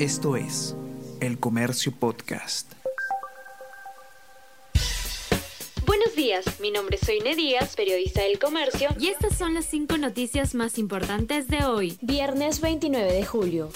Esto es El Comercio Podcast. Buenos días, mi nombre es Soine Díaz, periodista del Comercio, y estas son las cinco noticias más importantes de hoy, viernes 29 de julio.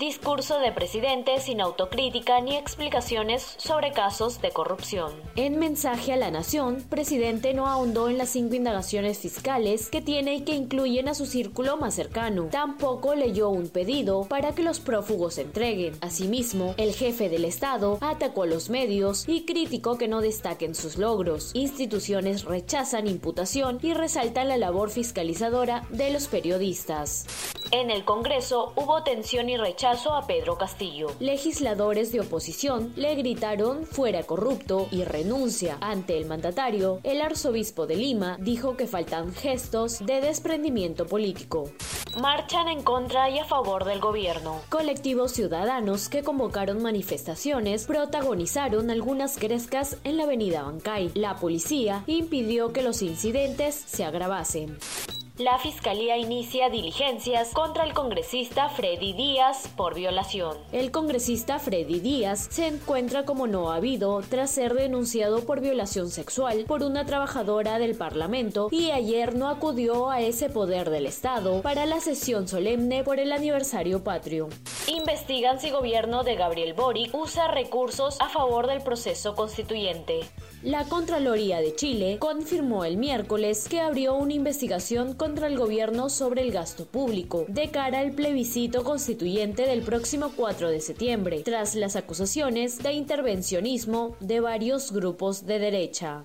Discurso de presidente sin autocrítica ni explicaciones sobre casos de corrupción. En mensaje a la nación, presidente no ahondó en las cinco indagaciones fiscales que tiene y que incluyen a su círculo más cercano. Tampoco leyó un pedido para que los prófugos se entreguen. Asimismo, el jefe del Estado atacó a los medios y criticó que no destaquen sus logros. Instituciones rechazan imputación y resaltan la labor fiscalizadora de los periodistas. En el Congreso hubo tensión y rechazo a Pedro Castillo. Legisladores de oposición le gritaron fuera corrupto y renuncia. Ante el mandatario, el arzobispo de Lima dijo que faltan gestos de desprendimiento político. Marchan en contra y a favor del gobierno. Colectivos ciudadanos que convocaron manifestaciones protagonizaron algunas crescas en la avenida Bancay. La policía impidió que los incidentes se agravasen la Fiscalía inicia diligencias contra el congresista Freddy Díaz por violación. El congresista Freddy Díaz se encuentra como no habido tras ser denunciado por violación sexual por una trabajadora del Parlamento y ayer no acudió a ese poder del Estado para la sesión solemne por el aniversario patrio. Investigan si gobierno de Gabriel Boric usa recursos a favor del proceso constituyente. La Contraloría de Chile confirmó el miércoles que abrió una investigación contra el gobierno sobre el gasto público de cara al plebiscito constituyente del próximo 4 de septiembre, tras las acusaciones de intervencionismo de varios grupos de derecha.